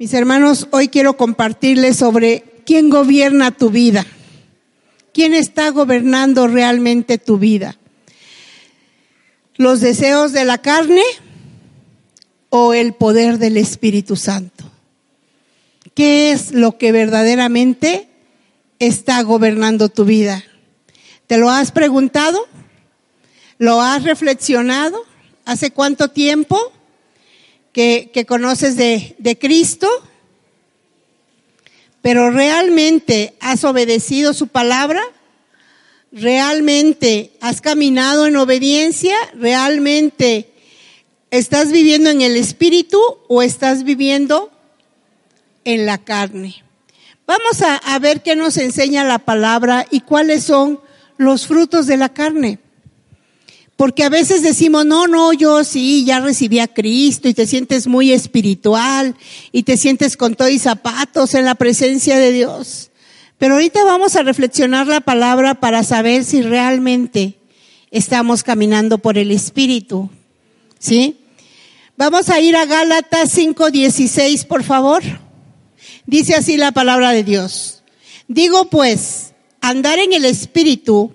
Mis hermanos, hoy quiero compartirles sobre quién gobierna tu vida. ¿Quién está gobernando realmente tu vida? ¿Los deseos de la carne o el poder del Espíritu Santo? ¿Qué es lo que verdaderamente está gobernando tu vida? ¿Te lo has preguntado? ¿Lo has reflexionado? ¿Hace cuánto tiempo? Que, conoces de, Cristo, pero realmente has obedecido su palabra, realmente has caminado en obediencia, realmente estás viviendo en el Espíritu o estás viviendo en la carne. Vamos a, ver qué nos enseña la palabra y cuáles son los frutos de la carne. Porque a veces decimos, no, no, yo sí, ya recibí a Cristo y te sientes muy espiritual y te sientes con todo y zapatos en la presencia de Dios. Pero ahorita vamos a reflexionar la palabra para saber si realmente estamos caminando por el Espíritu. ¿Sí? Vamos a ir a Gálatas 5:16, por favor. Dice así la palabra de Dios. Digo pues, andar en el Espíritu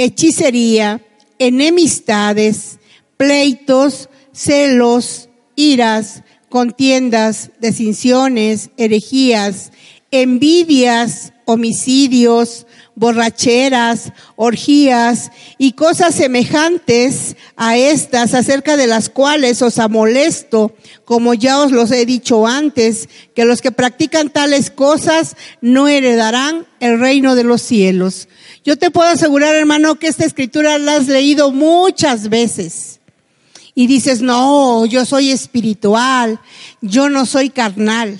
hechicería, enemistades, pleitos, celos, iras, contiendas, desinciones, herejías, envidias, homicidios, borracheras, orgías y cosas semejantes a estas, acerca de las cuales os amolesto, como ya os los he dicho antes, que los que practican tales cosas no heredarán el reino de los cielos. Yo te puedo asegurar, hermano, que esta escritura la has leído muchas veces. Y dices, no, yo soy espiritual, yo no soy carnal.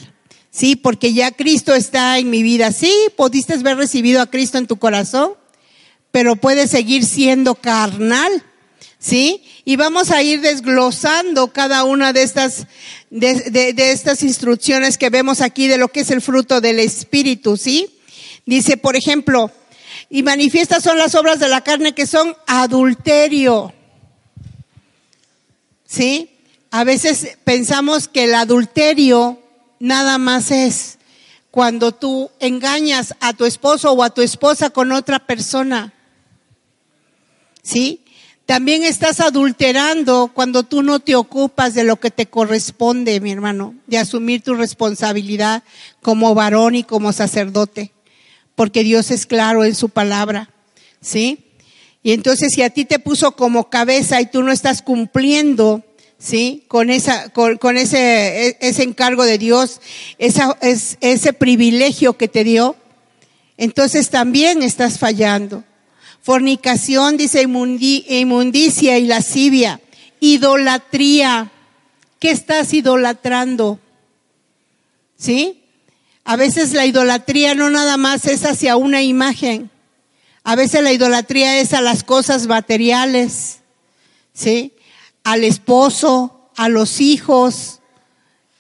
Sí, porque ya Cristo está en mi vida. Sí, pudiste haber recibido a Cristo en tu corazón, pero puedes seguir siendo carnal. ¿Sí? Y vamos a ir desglosando cada una de estas, de, de, estas instrucciones que vemos aquí de lo que es el fruto del Espíritu, ¿sí? Dice, por ejemplo, y manifiestas son las obras de la carne que son adulterio. ¿Sí? A veces pensamos que el adulterio nada más es cuando tú engañas a tu esposo o a tu esposa con otra persona. ¿Sí? También estás adulterando cuando tú no te ocupas de lo que te corresponde, mi hermano, de asumir tu responsabilidad como varón y como sacerdote porque Dios es claro en su palabra, ¿sí? Y entonces si a ti te puso como cabeza y tú no estás cumpliendo, ¿sí? Con esa, con, ese, e, ese encargo de Dios, esa, es, ese privilegio que te dio, entonces también estás fallando. Fornicación, dice inmundicia y lascivia. Idolatría. ¿Qué estás idolatrando? ¿Sí? A veces la idolatría no nada más es hacia una imagen. A veces la idolatría es a las cosas materiales, ¿sí? Al esposo, a los hijos.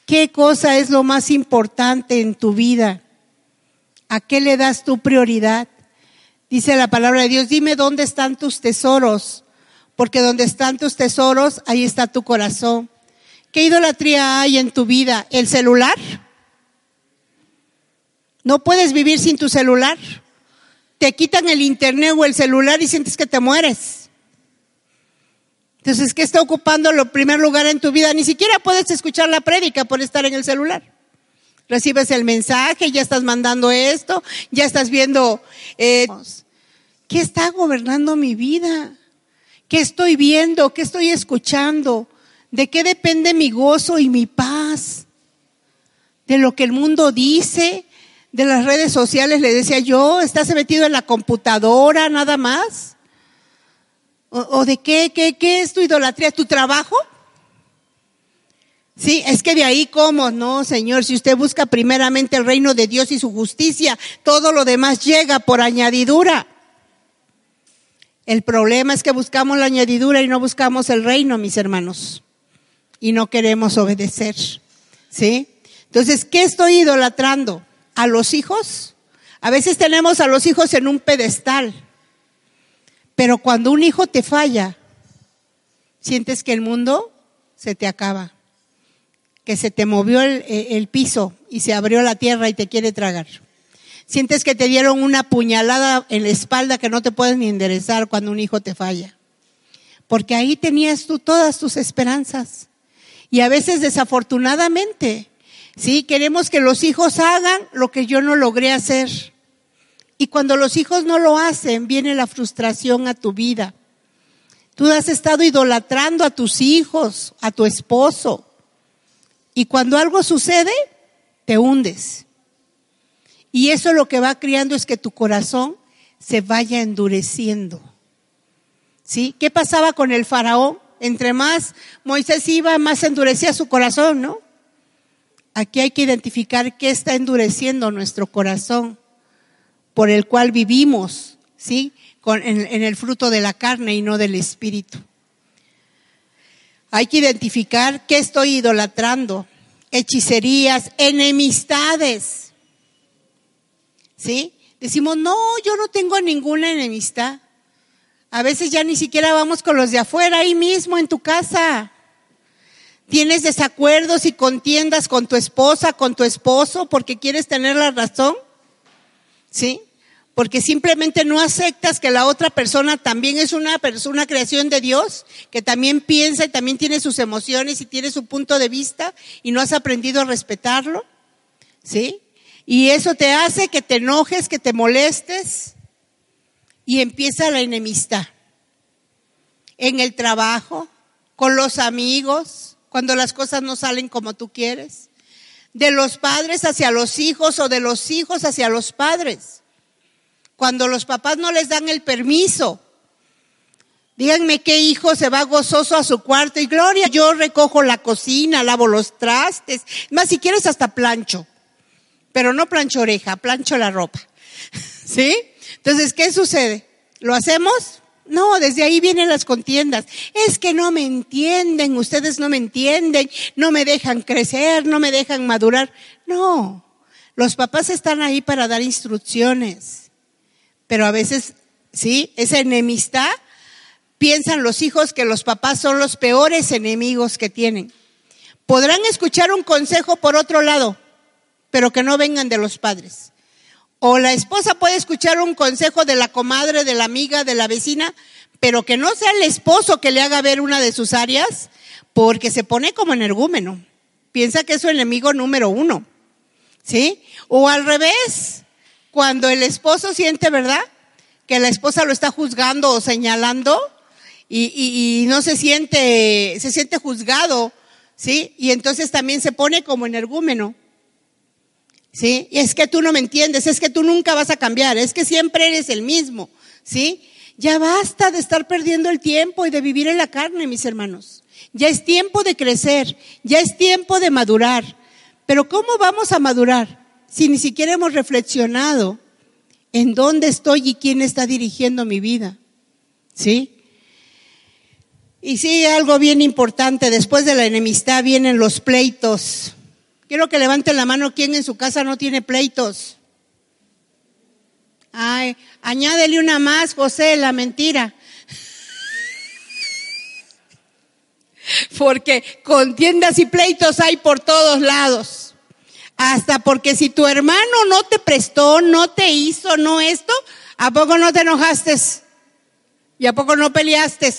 ¿Qué cosa es lo más importante en tu vida? ¿A qué le das tu prioridad? Dice la palabra de Dios, dime dónde están tus tesoros, porque donde están tus tesoros, ahí está tu corazón. ¿Qué idolatría hay en tu vida? ¿El celular? No puedes vivir sin tu celular. Te quitan el internet o el celular y sientes que te mueres. Entonces, ¿qué está ocupando el primer lugar en tu vida? Ni siquiera puedes escuchar la prédica por estar en el celular. Recibes el mensaje, ya estás mandando esto, ya estás viendo, eh, ¿qué está gobernando mi vida? ¿Qué estoy viendo? ¿Qué estoy escuchando? ¿De qué depende mi gozo y mi paz? ¿De lo que el mundo dice? De las redes sociales, le decía yo, ¿estás metido en la computadora nada más? ¿O, de qué, qué, qué es tu idolatría? ¿Tu trabajo? Sí, es que de ahí cómo, no, Señor, si usted busca primeramente el reino de Dios y su justicia, todo lo demás llega por añadidura. El problema es que buscamos la añadidura y no buscamos el reino, mis hermanos. Y no queremos obedecer. ¿Sí? Entonces, ¿qué estoy idolatrando? ¿A los hijos? A veces tenemos a los hijos en un pedestal. Pero cuando un hijo te falla, sientes que el mundo se te acaba. Que se te movió el, el piso y se abrió la tierra y te quiere tragar. Sientes que te dieron una puñalada en la espalda que no te puedes ni enderezar cuando un hijo te falla. Porque ahí tenías tú todas tus esperanzas. Y a veces desafortunadamente, sí, queremos que los hijos hagan lo que yo no logré hacer. Y cuando los hijos no lo hacen, viene la frustración a tu vida. Tú has estado idolatrando a tus hijos, a tu esposo. Y cuando algo sucede, te hundes. Y eso lo que va criando es que tu corazón se vaya endureciendo. ¿Sí? ¿Qué pasaba con el faraón? Entre más Moisés iba, más endurecía su corazón, ¿no? Aquí hay que identificar qué está endureciendo nuestro corazón, por el cual vivimos, ¿sí? Con, en, en el fruto de la carne y no del espíritu. Hay que identificar qué estoy idolatrando, hechicerías, enemistades. ¿Sí? Decimos, no, yo no tengo ninguna enemistad. A veces ya ni siquiera vamos con los de afuera, ahí mismo en tu casa. Tienes desacuerdos y contiendas con tu esposa, con tu esposo, porque quieres tener la razón. ¿Sí? Porque simplemente no aceptas que la otra persona también es una persona, creación de Dios, que también piensa y también tiene sus emociones y tiene su punto de vista y no has aprendido a respetarlo. ¿Sí? Y eso te hace que te enojes, que te molestes y empieza la enemistad. En el trabajo, con los amigos, cuando las cosas no salen como tú quieres. De los padres hacia los hijos o de los hijos hacia los padres. Cuando los papás no les dan el permiso. Díganme qué hijo se va gozoso a su cuarto y gloria, yo recojo la cocina, lavo los trastes, más si quieres hasta plancho pero no plancho oreja, plancho la ropa. ¿Sí? Entonces, ¿qué sucede? ¿Lo hacemos? No, desde ahí vienen las contiendas. Es que no me entienden, ustedes no me entienden, no me dejan crecer, no me dejan madurar. No, los papás están ahí para dar instrucciones. Pero a veces, sí, esa enemistad, piensan los hijos que los papás son los peores enemigos que tienen. Podrán escuchar un consejo por otro lado, pero que no vengan de los padres. O la esposa puede escuchar un consejo de la comadre, de la amiga, de la vecina, pero que no sea el esposo que le haga ver una de sus áreas, porque se pone como energúmeno. Piensa que es su enemigo número uno. ¿Sí? O al revés, cuando el esposo siente, ¿verdad? Que la esposa lo está juzgando o señalando y, y, y no se siente, se siente juzgado, ¿sí? Y entonces también se pone como energúmeno. ¿Sí? Y es que tú no me entiendes, es que tú nunca vas a cambiar, es que siempre eres el mismo, ¿sí? Ya basta de estar perdiendo el tiempo y de vivir en la carne, mis hermanos. Ya es tiempo de crecer, ya es tiempo de madurar. Pero ¿cómo vamos a madurar si ni siquiera hemos reflexionado en dónde estoy y quién está dirigiendo mi vida? ¿Sí? Y sí, algo bien importante, después de la enemistad vienen los pleitos. Quiero que levanten la mano quien en su casa no tiene pleitos. Ay, añádele una más, José, la mentira. Porque contiendas y pleitos hay por todos lados. Hasta porque si tu hermano no te prestó, no te hizo, no esto, ¿a poco no te enojaste? ¿Y a poco no peleaste?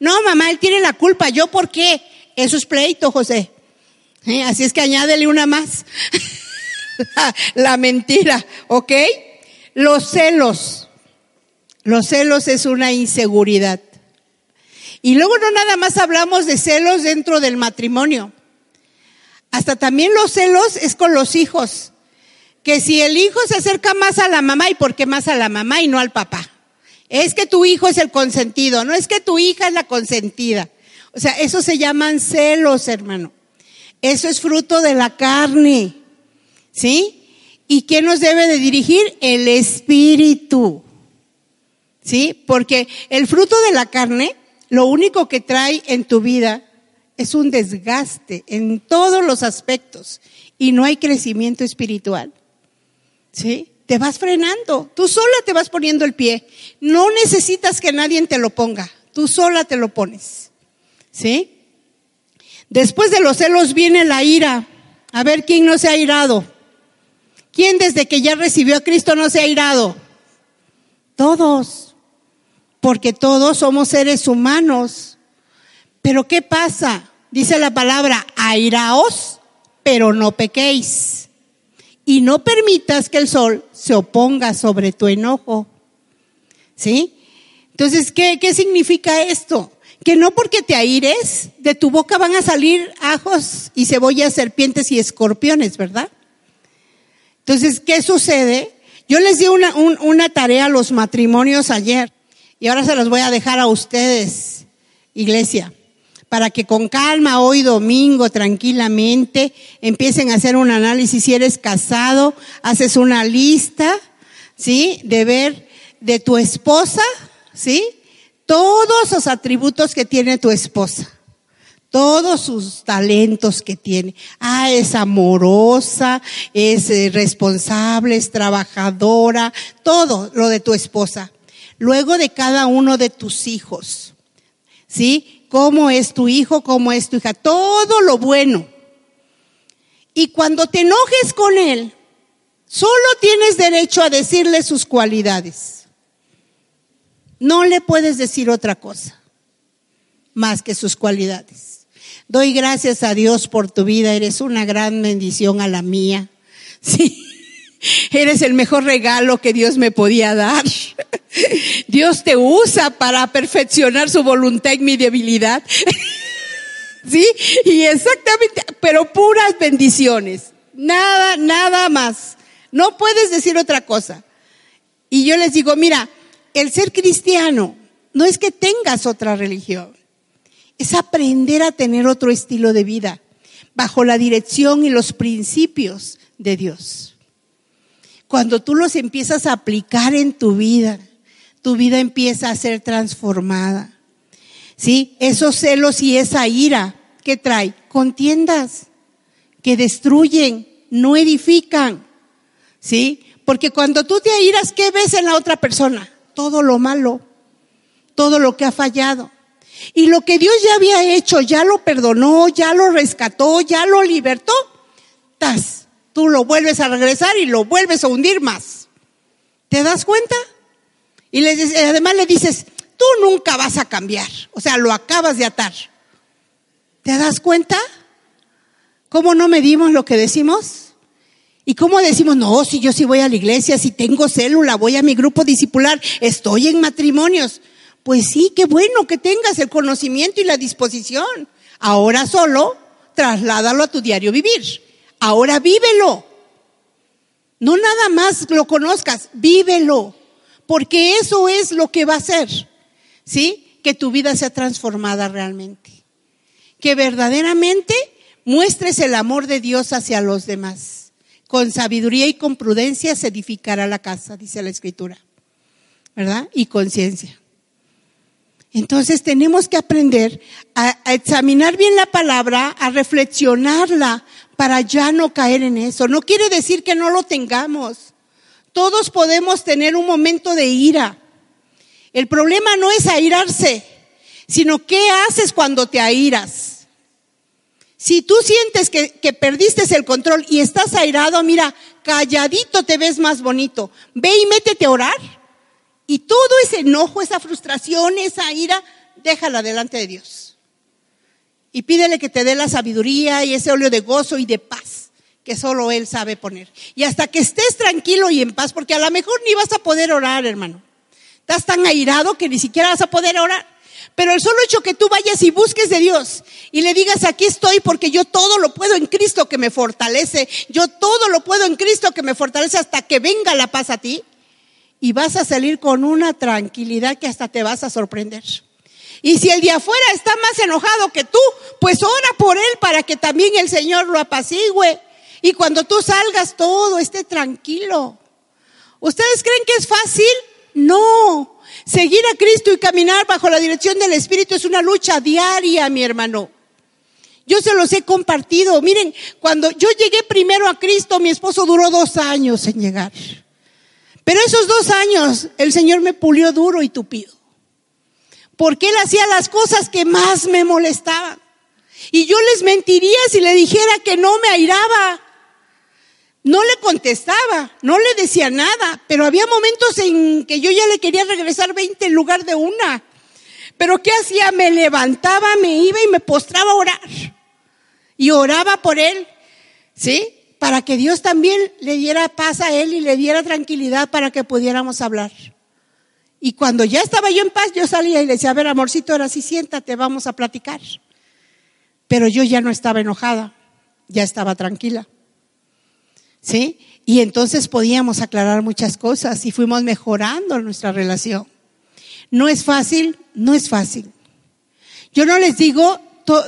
No, mamá, él tiene la culpa. ¿Yo por qué? Eso es pleito, José. ¿Eh? Así es que añádele una más. la, mentira, ¿ok? Los celos. Los celos es una inseguridad. Y luego no nada más hablamos de celos dentro del matrimonio. Hasta también los celos es con los hijos. Que si el hijo se acerca más a la mamá, ¿y por qué más a la mamá y no al papá? Es que tu hijo es el consentido, no es que tu hija es la consentida. O sea, eso se llaman celos, hermano. Eso es fruto de la carne. ¿Sí? ¿Y quién nos debe de dirigir? El Espíritu. ¿Sí? Porque el fruto de la carne, lo único que trae en tu vida es un desgaste en todos los aspectos y no hay crecimiento espiritual. ¿Sí? Te vas frenando, tú sola te vas poniendo el pie. No necesitas que nadie te lo ponga, tú sola te lo pones. ¿Sí? Después de los celos viene la ira. A ver quién no se ha irado. ¿Quién desde que ya recibió a Cristo no se ha irado? Todos. Porque todos somos seres humanos. Pero ¿qué pasa? Dice la palabra, airaos, pero no pequéis. Y no permitas que el sol se oponga sobre tu enojo. ¿Sí? Entonces, ¿qué, qué significa esto? Que no porque te aires, de tu boca van a salir ajos y cebollas, serpientes y escorpiones, ¿verdad? Entonces, ¿qué sucede? Yo les di una, una tarea a los matrimonios ayer y ahora se los voy a dejar a ustedes, iglesia, para que con calma hoy domingo, tranquilamente, empiecen a hacer un análisis. Si eres casado, haces una lista, ¿sí? De ver de tu esposa, ¿sí? Todos los atributos que tiene tu esposa, todos sus talentos que tiene. Ah, es amorosa, es eh, responsable, es trabajadora, todo lo de tu esposa. Luego de cada uno de tus hijos. ¿Sí? ¿Cómo es tu hijo? ¿Cómo es tu hija? Todo lo bueno. Y cuando te enojes con él, solo tienes derecho a decirle sus cualidades. No le puedes decir otra cosa más que sus cualidades. Doy gracias a Dios por tu vida, eres una gran bendición a la mía. Sí, eres el mejor regalo que Dios me podía dar. Dios te usa para perfeccionar su voluntad y mi debilidad. Sí, y exactamente, pero puras bendiciones. Nada, nada más. No puedes decir otra cosa. Y yo les digo, mira, el ser cristiano no es que tengas otra religión, es aprender a tener otro estilo de vida bajo la dirección y los principios de Dios. Cuando tú los empiezas a aplicar en tu vida, tu vida empieza a ser transformada. ¿Sí? Esos celos y esa ira que trae, contiendas que destruyen, no edifican. ¿Sí? Porque cuando tú te airas, ¿qué ves en la otra persona? Todo lo malo, todo lo que ha fallado. Y lo que Dios ya había hecho, ya lo perdonó, ya lo rescató, ya lo libertó, tú lo vuelves a regresar y lo vuelves a hundir más. ¿Te das cuenta? Y además le dices, tú nunca vas a cambiar. O sea, lo acabas de atar. ¿Te das cuenta? ¿Cómo no medimos lo que decimos? ¿Y cómo decimos, no, si yo sí voy a la iglesia, si tengo célula, voy a mi grupo discipular, estoy en matrimonios? Pues sí, qué bueno que tengas el conocimiento y la disposición. Ahora solo trasládalo a tu diario vivir. Ahora vívelo. No nada más lo conozcas, vívelo. Porque eso es lo que va a hacer. ¿Sí? Que tu vida sea transformada realmente. Que verdaderamente muestres el amor de Dios hacia los demás. Con sabiduría y con prudencia se edificará la casa, dice la escritura. ¿Verdad? Y conciencia. Entonces tenemos que aprender a, examinar bien la palabra, a reflexionarla para ya no caer en eso. No quiere decir que no lo tengamos. Todos podemos tener un momento de ira. El problema no es airarse, sino qué haces cuando te airas. Si tú sientes que, perdiste el control y estás airado, mira, calladito te ves más bonito. Ve y métete a orar. Y todo ese enojo, esa frustración, esa ira, déjala delante de Dios. Y pídele que te dé la sabiduría y ese óleo de gozo y de paz que solo Él sabe poner. Y hasta que estés tranquilo y en paz, porque a lo mejor ni vas a poder orar, hermano. Estás tan airado que ni siquiera vas a poder orar. Pero el solo hecho que tú vayas y busques de Dios y le digas, aquí estoy porque yo todo lo puedo en Cristo que me fortalece, yo todo lo puedo en Cristo que me fortalece hasta que venga la paz a ti, y vas a salir con una tranquilidad que hasta te vas a sorprender. Y si el de afuera está más enojado que tú, pues ora por él para que también el Señor lo apacigüe. Y cuando tú salgas todo esté tranquilo. ¿Ustedes creen que es fácil? No. Seguir a Cristo y caminar bajo la dirección del Espíritu es una lucha diaria, mi hermano. Yo se los he compartido. Miren, cuando yo llegué primero a Cristo, mi esposo duró dos años en llegar. Pero esos dos años el Señor me pulió duro y tupido. Porque Él hacía las cosas que más me molestaban. Y yo les mentiría si le dijera que no me airaba. No le contestaba, no le decía nada, pero había momentos en que yo ya le quería regresar 20 en lugar de una. Pero ¿qué hacía? Me levantaba, me iba y me postraba a orar. Y oraba por él, ¿sí? Para que Dios también le diera paz a él y le diera tranquilidad para que pudiéramos hablar. Y cuando ya estaba yo en paz, yo salía y le decía, a ver, amorcito, ahora sí siéntate, vamos a platicar. Pero yo ya no estaba enojada, ya estaba tranquila. ¿Sí? Y entonces podíamos aclarar muchas cosas y fuimos mejorando nuestra relación. No es fácil, no es fácil. Yo no les digo,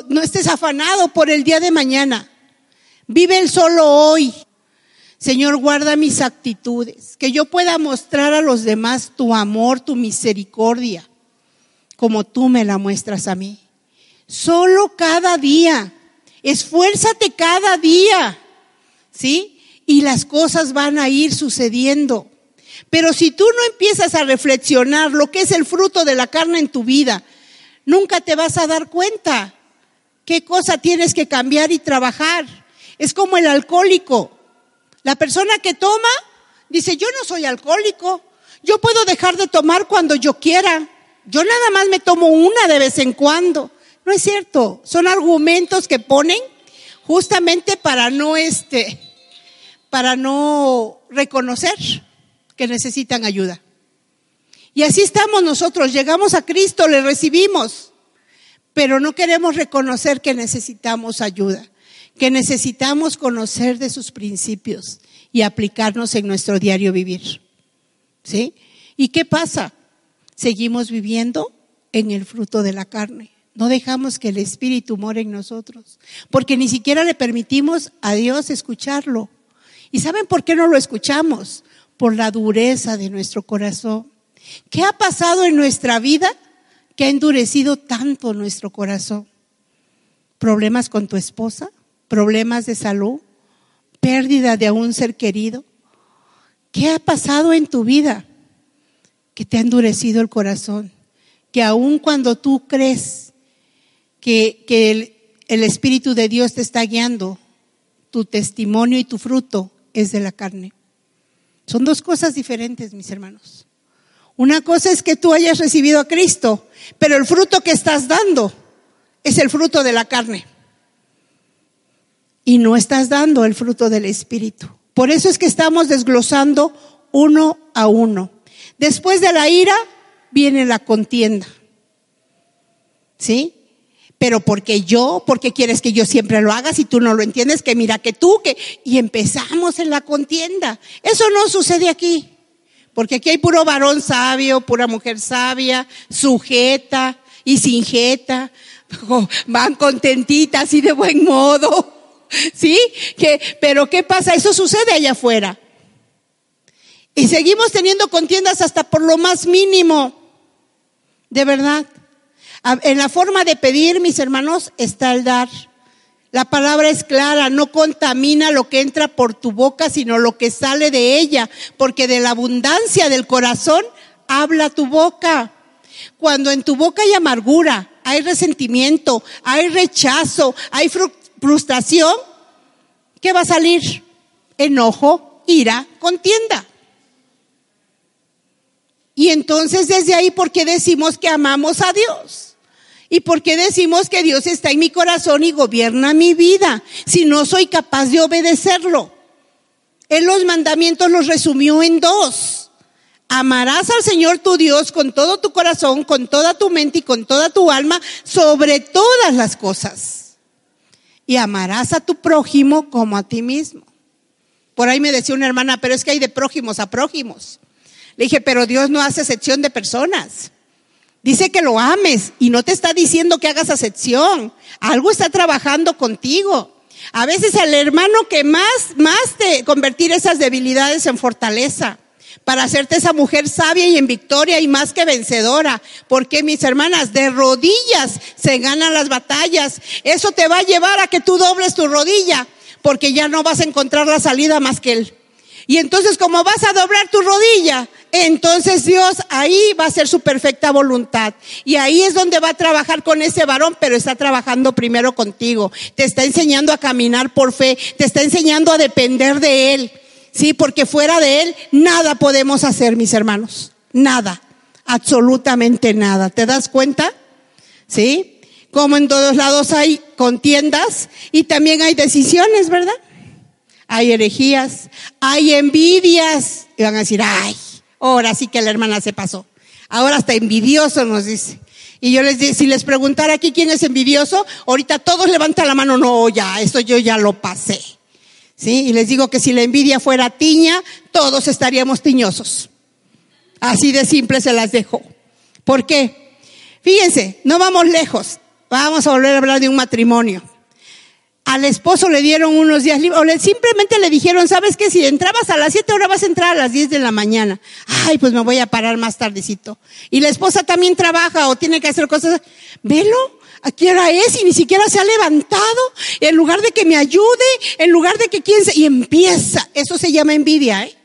no estés afanado por el día de mañana. Vive el solo hoy. Señor, guarda mis actitudes, que yo pueda mostrar a los demás tu amor, tu misericordia, como tú me la muestras a mí. Solo cada día. Esfuérzate cada día. ¿Sí? Y las cosas van a ir sucediendo. Pero si tú no empiezas a reflexionar lo que es el fruto de la carne en tu vida, nunca te vas a dar cuenta qué cosa tienes que cambiar y trabajar. Es como el alcohólico. La persona que toma dice, yo no soy alcohólico, yo puedo dejar de tomar cuando yo quiera, yo nada más me tomo una de vez en cuando. No es cierto, son argumentos que ponen justamente para no este, para no reconocer que necesitan ayuda. Y así estamos nosotros, llegamos a Cristo, le recibimos, pero no queremos reconocer que necesitamos ayuda, que necesitamos conocer de sus principios y aplicarnos en nuestro diario vivir. ¿Sí? ¿Y qué pasa? Seguimos viviendo en el fruto de la carne. No dejamos que el Espíritu more en nosotros, porque ni siquiera le permitimos a Dios escucharlo. ¿Y saben por qué no lo escuchamos? Por la dureza de nuestro corazón. ¿Qué ha pasado en nuestra vida que ha endurecido tanto nuestro corazón? ¿Problemas con tu esposa? ¿Problemas de salud? ¿Pérdida de un ser querido? ¿Qué ha pasado en tu vida que te ha endurecido el corazón? Que aun cuando tú crees que, que el, el Espíritu de Dios te está guiando, tu testimonio y tu fruto es de la carne. Son dos cosas diferentes, mis hermanos. Una cosa es que tú hayas recibido a Cristo, pero el fruto que estás dando es el fruto de la carne. Y no estás dando el fruto del Espíritu. Por eso es que estamos desglosando uno a uno. Después de la ira viene la contienda. ¿Sí? Pero porque yo, porque quieres que yo siempre lo haga si tú no lo entiendes, que mira que tú, que, y empezamos en la contienda. Eso no sucede aquí, porque aquí hay puro varón sabio, pura mujer sabia, sujeta y sin jeta, van contentitas y de buen modo, ¿sí? Que, pero ¿qué pasa? Eso sucede allá afuera. Y seguimos teniendo contiendas hasta por lo más mínimo, de verdad. En la forma de pedir, mis hermanos, está el dar. La palabra es clara, no contamina lo que entra por tu boca, sino lo que sale de ella, porque de la abundancia del corazón habla tu boca. Cuando en tu boca hay amargura, hay resentimiento, hay rechazo, hay frustración, ¿qué va a salir? Enojo, ira, contienda. Y entonces desde ahí, ¿por qué decimos que amamos a Dios? ¿Y por qué decimos que Dios está en mi corazón y gobierna mi vida si no soy capaz de obedecerlo? Él los mandamientos los resumió en dos. Amarás al Señor tu Dios con todo tu corazón, con toda tu mente y con toda tu alma, sobre todas las cosas. Y amarás a tu prójimo como a ti mismo. Por ahí me decía una hermana, pero es que hay de prójimos a prójimos. Le dije, pero Dios no hace excepción de personas. Dice que lo ames y no te está diciendo que hagas acepción. Algo está trabajando contigo. A veces el hermano que más, más te convertir esas debilidades en fortaleza para hacerte esa mujer sabia y en victoria y más que vencedora. Porque mis hermanas, de rodillas se ganan las batallas. Eso te va a llevar a que tú dobles tu rodilla, porque ya no vas a encontrar la salida más que él. Y entonces como vas a doblar tu rodilla, entonces Dios ahí va a hacer su perfecta voluntad. Y ahí es donde va a trabajar con ese varón, pero está trabajando primero contigo. Te está enseñando a caminar por fe, te está enseñando a depender de Él. Sí, porque fuera de Él nada podemos hacer, mis hermanos. Nada. Absolutamente nada. ¿Te das cuenta? ¿Sí? Como en todos lados hay contiendas y también hay decisiones, ¿verdad? hay herejías, hay envidias. Y van a decir, ay, ahora sí que la hermana se pasó. Ahora está envidioso nos dice. Y yo les digo, si les preguntara aquí quién es envidioso, ahorita todos levantan la mano, no, ya, esto yo ya lo pasé. ¿Sí? Y les digo que si la envidia fuera tiña, todos estaríamos tiñosos. Así de simple se las dejo. ¿Por qué? Fíjense, no vamos lejos. Vamos a volver a hablar de un matrimonio al esposo le dieron unos días libres, o le, simplemente le dijeron, ¿sabes qué? Si entrabas a las 7 horas vas a entrar a las 10 de la mañana. Ay, pues me voy a parar más tardecito. Y la esposa también trabaja o tiene que hacer cosas. Velo, ¿a qué hora es? Y ni siquiera se ha levantado. En lugar de que me ayude, en lugar de que quien se... Y empieza. Eso se llama envidia, ¿eh?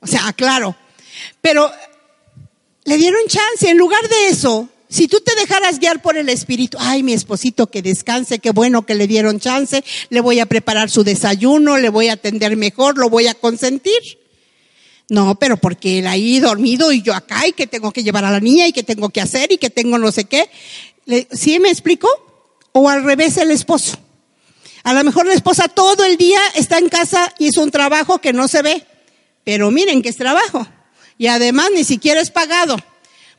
O sea, claro. Pero le dieron chance. En lugar de eso, si tú te dejaras guiar por el Espíritu, ay, mi esposito que descanse, qué bueno que le dieron chance, le voy a preparar su desayuno, le voy a atender mejor, lo voy a consentir. No, pero porque él ahí dormido y yo acá y que tengo que llevar a la niña y que tengo que hacer y que tengo no sé qué. ¿Sí me explico? O al revés el esposo. A lo mejor la esposa todo el día está en casa y es un trabajo que no se ve. Pero miren que es trabajo. Y además ni siquiera es pagado.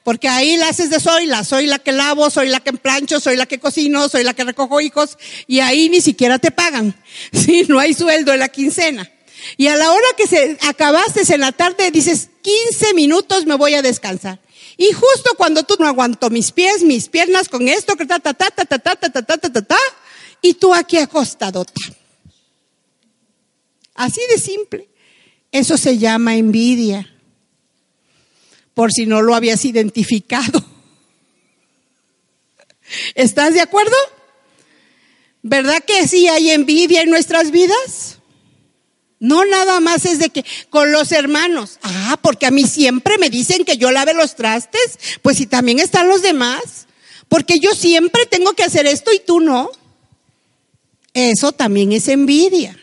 Porque ahí la haces de soy soy la que lavo, soy la que plancho, soy la que cocino, soy la que recojo hijos, y ahí ni siquiera te pagan. Sí, no hay sueldo en la quincena. Y a la hora que se acabaste en la tarde dices, 15 minutos me voy a descansar. Y justo cuando tú no aguanto mis pies, mis piernas con esto, ta, ta, ta, ta, ta, ta, ta, ta, ta, ta, ta, y tú aquí acostadota. Así de simple. Eso se llama envidia por si no lo habías identificado. ¿Estás de acuerdo? ¿Verdad que sí hay envidia en nuestras vidas? No nada más es de que con los hermanos. Ah, porque a mí siempre me dicen que yo lave los trastes, pues si también están los demás. Porque yo siempre tengo que hacer esto y tú no. Eso también es envidia.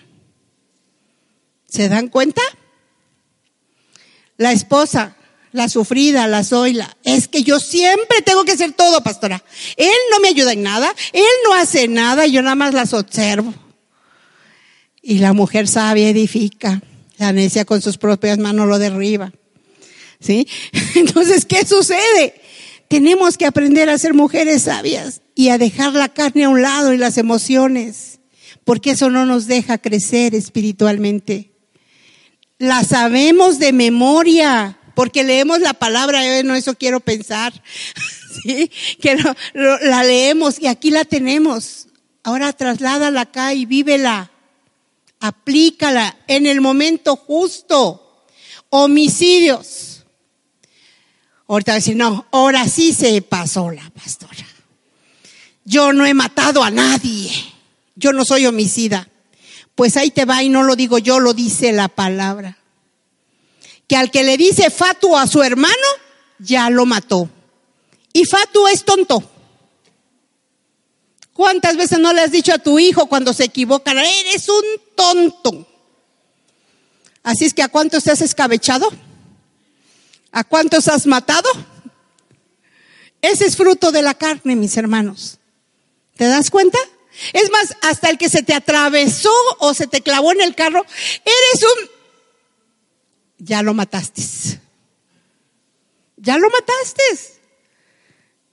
¿Se dan cuenta? La esposa, la sufrida, la zoila. Es que yo siempre tengo que hacer todo, pastora. Él no me ayuda en nada, él no hace nada, yo nada más las observo. Y la mujer sabia edifica, la necia con sus propias manos lo derriba. ¿Sí? Entonces, ¿qué sucede? Tenemos que aprender a ser mujeres sabias y a dejar la carne a un lado y las emociones, porque eso no nos deja crecer espiritualmente. La sabemos de memoria, porque leemos la palabra, yo no eso quiero pensar, que la leemos y aquí la tenemos. Ahora trasládala acá y vívela, aplícala en el momento justo. Homicidios. Ahorita decir, no, ahora sí se pasó la pastora. Yo no he matado a nadie. Yo no soy homicida. Pues ahí te va y no lo digo yo, lo dice la palabra que al que le dice fatu a su hermano, ya lo mató. Y fatu es tonto. ¿Cuántas veces no le has dicho a tu hijo cuando se equivoca, eres un tonto? Así es que ¿a cuántos te has escabechado? ¿A cuántos has matado? Ese es fruto de la carne, mis hermanos. ¿Te das cuenta? Es más, hasta el que se te atravesó o se te clavó en el carro, eres un ya lo mataste. Ya lo mataste.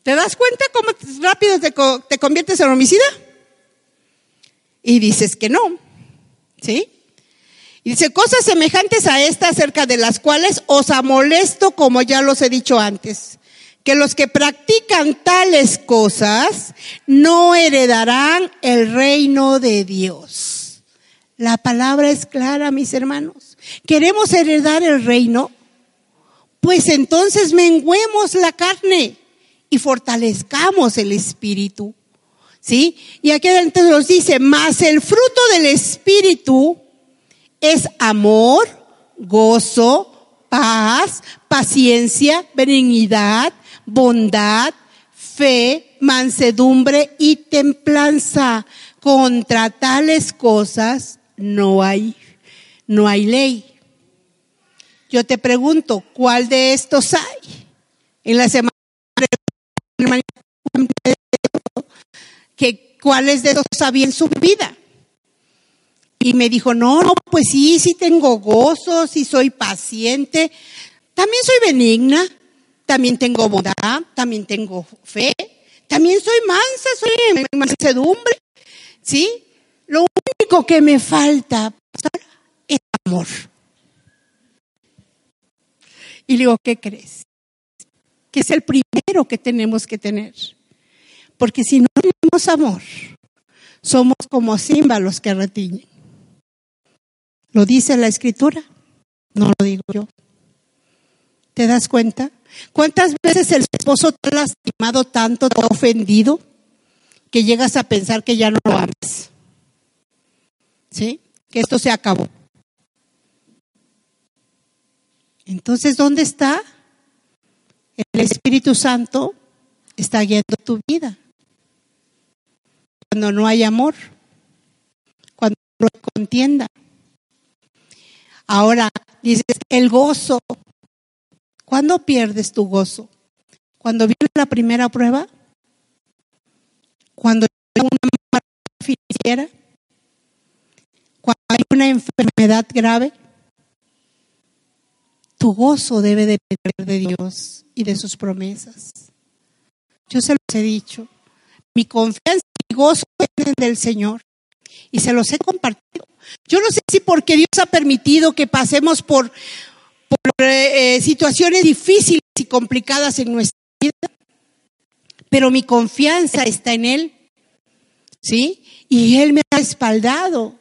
¿Te das cuenta cómo rápido te, te conviertes en homicida? Y dices que no. ¿Sí? Y dice, cosas semejantes a esta acerca de las cuales os amolesto como ya los he dicho antes, que los que practican tales cosas no heredarán el reino de Dios. La palabra es clara, mis hermanos. ¿Queremos heredar el reino? Pues entonces menguemos la carne y fortalezcamos el espíritu. ¿Sí? Y aquí adelante nos dice, más el fruto del espíritu es amor, gozo, paz, paciencia, benignidad, bondad, fe, mansedumbre y templanza. Contra tales cosas no hay, no hay ley. Yo te pregunto, ¿cuál de estos hay? En la semana que cuáles de estos había en su vida. Y me dijo, no, no, pues sí, sí tengo gozo, sí soy paciente, también soy benigna, también tengo bondad, también tengo fe, también soy mansa, soy mansedumbre, ¿sí? Lo único que me falta amor. Y le digo, ¿qué crees? Que es el primero que tenemos que tener. Porque si no tenemos amor, somos como címbalos que retiñen. ¿Lo dice la escritura? No lo digo yo. ¿Te das cuenta? ¿Cuántas veces el esposo te ha lastimado tanto, te ha ofendido, que llegas a pensar que ya no lo amas? ¿Sí? Que esto se acabó. Entonces, ¿dónde está? El Espíritu Santo está guiando tu vida. Cuando no hay amor, cuando no hay contienda. Ahora, dices, el gozo. ¿Cuándo pierdes tu gozo? ¿Cuando viene la primera prueba? ¿Cuando hay una financiera? ¿Cuando hay una enfermedad grave? Tu gozo debe depender de Dios y de sus promesas. Yo se los he dicho. Mi confianza y gozo vienen del Señor. Y se los he compartido. Yo no sé si porque Dios ha permitido que pasemos por, por eh, situaciones difíciles y complicadas en nuestra vida, pero mi confianza está en Él. ¿Sí? Y Él me ha respaldado.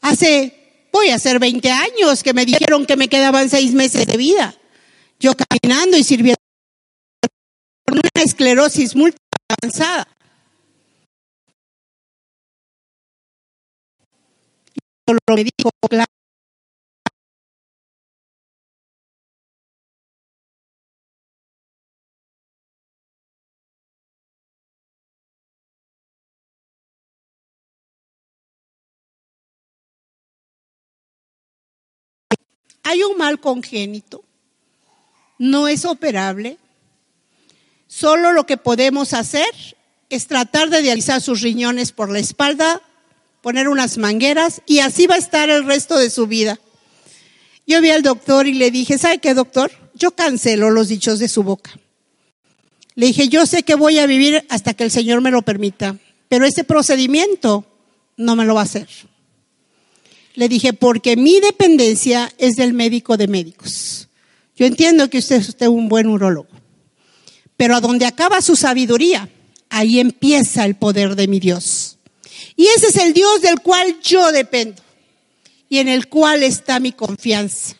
Hace voy a hacer 20 años que me dijeron que me quedaban seis meses de vida. Yo caminando y sirviendo con una esclerosis múltiple avanzada. Me dijo, claro, Hay un mal congénito, no es operable. Solo lo que podemos hacer es tratar de dializar sus riñones por la espalda, poner unas mangueras y así va a estar el resto de su vida. Yo vi al doctor y le dije, ¿sabe qué, doctor? Yo cancelo los dichos de su boca. Le dije, yo sé que voy a vivir hasta que el Señor me lo permita, pero ese procedimiento no me lo va a hacer. Le dije, porque mi dependencia es del médico de médicos. Yo entiendo que usted es usted un buen urologo, pero a donde acaba su sabiduría, ahí empieza el poder de mi Dios. Y ese es el Dios del cual yo dependo y en el cual está mi confianza.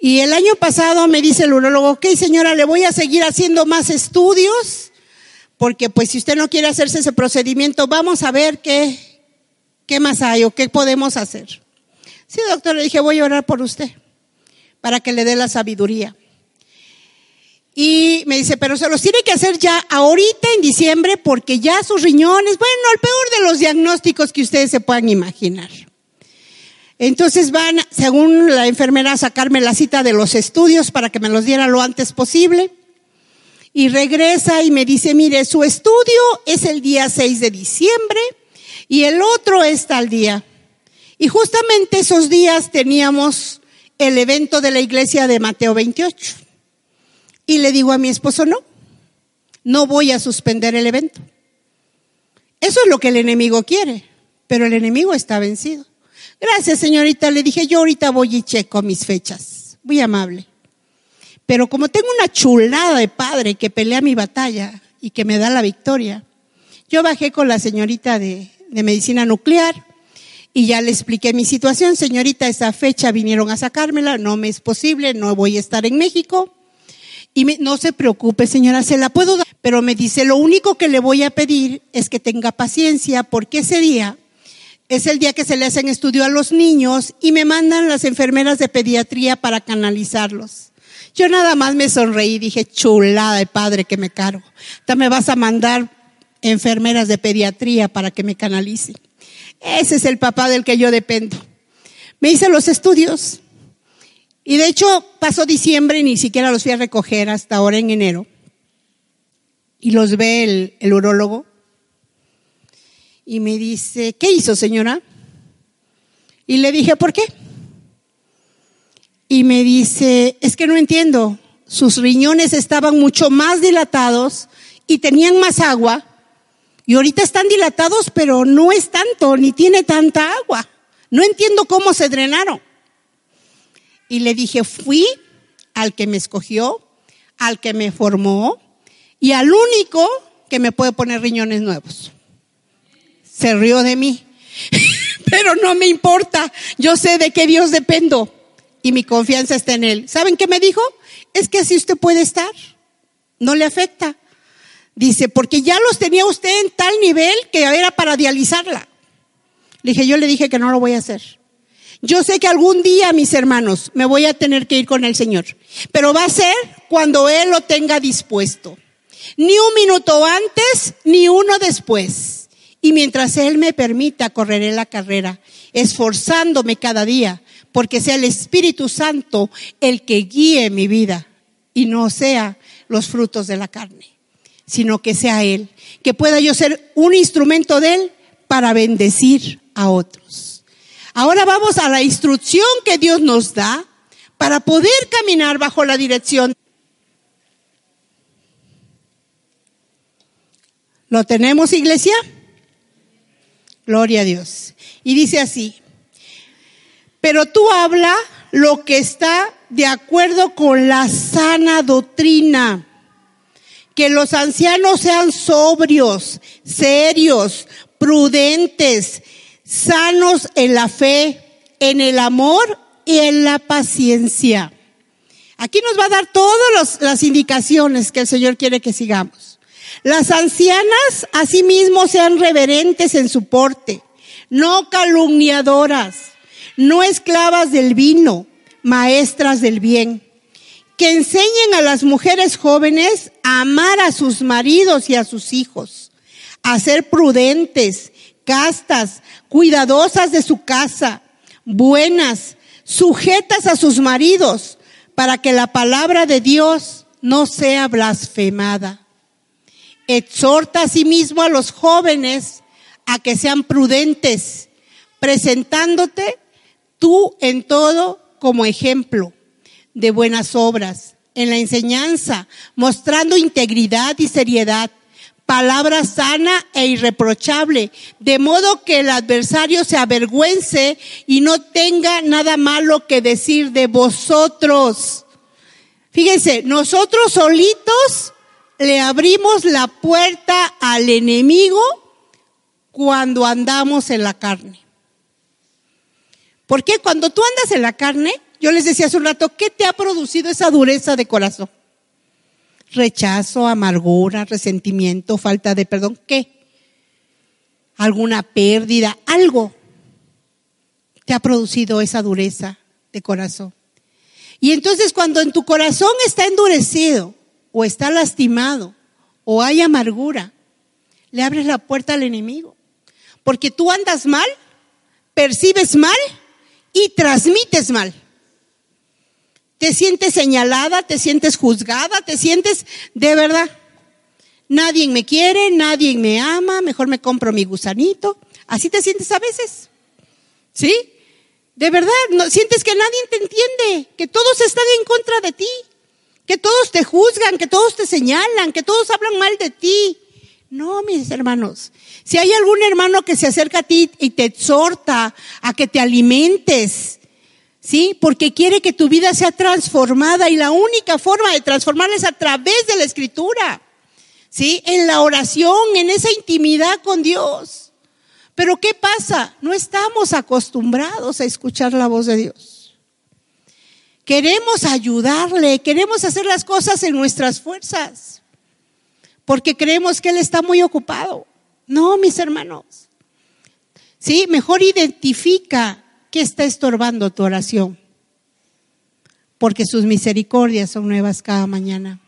Y el año pasado me dice el urologo, ok señora, le voy a seguir haciendo más estudios, porque pues si usted no quiere hacerse ese procedimiento, vamos a ver qué, ¿Qué más hay o qué podemos hacer? Sí, doctor, le dije, voy a orar por usted para que le dé la sabiduría. Y me dice, pero se los tiene que hacer ya ahorita en diciembre porque ya sus riñones, bueno, el peor de los diagnósticos que ustedes se puedan imaginar. Entonces van, según la enfermera, a sacarme la cita de los estudios para que me los diera lo antes posible. Y regresa y me dice, mire, su estudio es el día 6 de diciembre y el otro es tal día. Y justamente esos días teníamos el evento de la iglesia de Mateo 28. Y le digo a mi esposo, no, no voy a suspender el evento. Eso es lo que el enemigo quiere, pero el enemigo está vencido. Gracias, señorita. Le dije, yo ahorita voy y checo mis fechas. Muy amable. Pero como tengo una chulada de padre que pelea mi batalla y que me da la victoria, yo bajé con la señorita de, de medicina nuclear y ya le expliqué mi situación. Señorita, esa fecha vinieron a sacármela, no me es posible, no voy a estar en México. Y no se preocupe, señora, se la puedo dar. Pero me dice, lo único que le voy a pedir es que tenga paciencia porque ese día es el día que se le hacen estudio a los niños y me mandan las enfermeras de pediatría para canalizarlos. Yo nada más me sonreí y dije, chulada de padre que me cargo. me vas a mandar enfermeras de pediatría para que me canalicen. Ese es el papá del que yo dependo. Me hice los estudios y de hecho pasó diciembre y ni siquiera los fui a recoger hasta ahora en enero. Y los ve el, el urólogo y me dice, ¿qué hizo señora? Y le dije, ¿por qué? Y me dice, es que no entiendo, sus riñones estaban mucho más dilatados y tenían más agua y ahorita están dilatados, pero no es tanto, ni tiene tanta agua. No entiendo cómo se drenaron. Y le dije, fui al que me escogió, al que me formó y al único que me puede poner riñones nuevos. Se rió de mí, pero no me importa. Yo sé de qué Dios dependo y mi confianza está en Él. ¿Saben qué me dijo? Es que así usted puede estar. No le afecta. Dice, porque ya los tenía usted en tal nivel que era para dializarla. Le dije, yo le dije que no lo voy a hacer. Yo sé que algún día, mis hermanos, me voy a tener que ir con el Señor, pero va a ser cuando Él lo tenga dispuesto. Ni un minuto antes, ni uno después. Y mientras Él me permita, correré la carrera, esforzándome cada día, porque sea el Espíritu Santo el que guíe mi vida y no sea los frutos de la carne sino que sea Él, que pueda yo ser un instrumento de Él para bendecir a otros. Ahora vamos a la instrucción que Dios nos da para poder caminar bajo la dirección. ¿Lo tenemos, iglesia? Gloria a Dios. Y dice así, pero tú habla lo que está de acuerdo con la sana doctrina que los ancianos sean sobrios, serios, prudentes, sanos en la fe, en el amor y en la paciencia. Aquí nos va a dar todas las indicaciones que el Señor quiere que sigamos. Las ancianas asimismo sean reverentes en su porte, no calumniadoras, no esclavas del vino, maestras del bien que enseñen a las mujeres jóvenes a amar a sus maridos y a sus hijos, a ser prudentes, castas, cuidadosas de su casa, buenas, sujetas a sus maridos, para que la palabra de Dios no sea blasfemada. Exhorta asimismo a los jóvenes a que sean prudentes, presentándote tú en todo como ejemplo de buenas obras, en la enseñanza, mostrando integridad y seriedad, palabra sana e irreprochable, de modo que el adversario se avergüence y no tenga nada malo que decir de vosotros. Fíjense, nosotros solitos le abrimos la puerta al enemigo cuando andamos en la carne. Porque cuando tú andas en la carne, yo les decía hace un rato, ¿qué te ha producido esa dureza de corazón? Rechazo, amargura, resentimiento, falta de perdón, ¿qué? ¿Alguna pérdida? Algo te ha producido esa dureza de corazón. Y entonces cuando en tu corazón está endurecido o está lastimado o hay amargura, le abres la puerta al enemigo. Porque tú andas mal, percibes mal y transmites mal. Te sientes señalada, te sientes juzgada, te sientes de verdad. Nadie me quiere, nadie me ama, mejor me compro mi gusanito. Así te sientes a veces. ¿Sí? De verdad, no, sientes que nadie te entiende, que todos están en contra de ti, que todos te juzgan, que todos te señalan, que todos hablan mal de ti. No, mis hermanos. Si hay algún hermano que se acerca a ti y te exhorta a que te alimentes, ¿sí? Porque quiere que tu vida sea transformada y la única forma de transformarla es a través de la escritura, ¿sí? En la oración, en esa intimidad con Dios. Pero ¿qué pasa? No estamos acostumbrados a escuchar la voz de Dios. Queremos ayudarle, queremos hacer las cosas en nuestras fuerzas, porque creemos que Él está muy ocupado. No, mis hermanos. Sí, mejor identifica qué está estorbando tu oración, porque sus misericordias son nuevas cada mañana.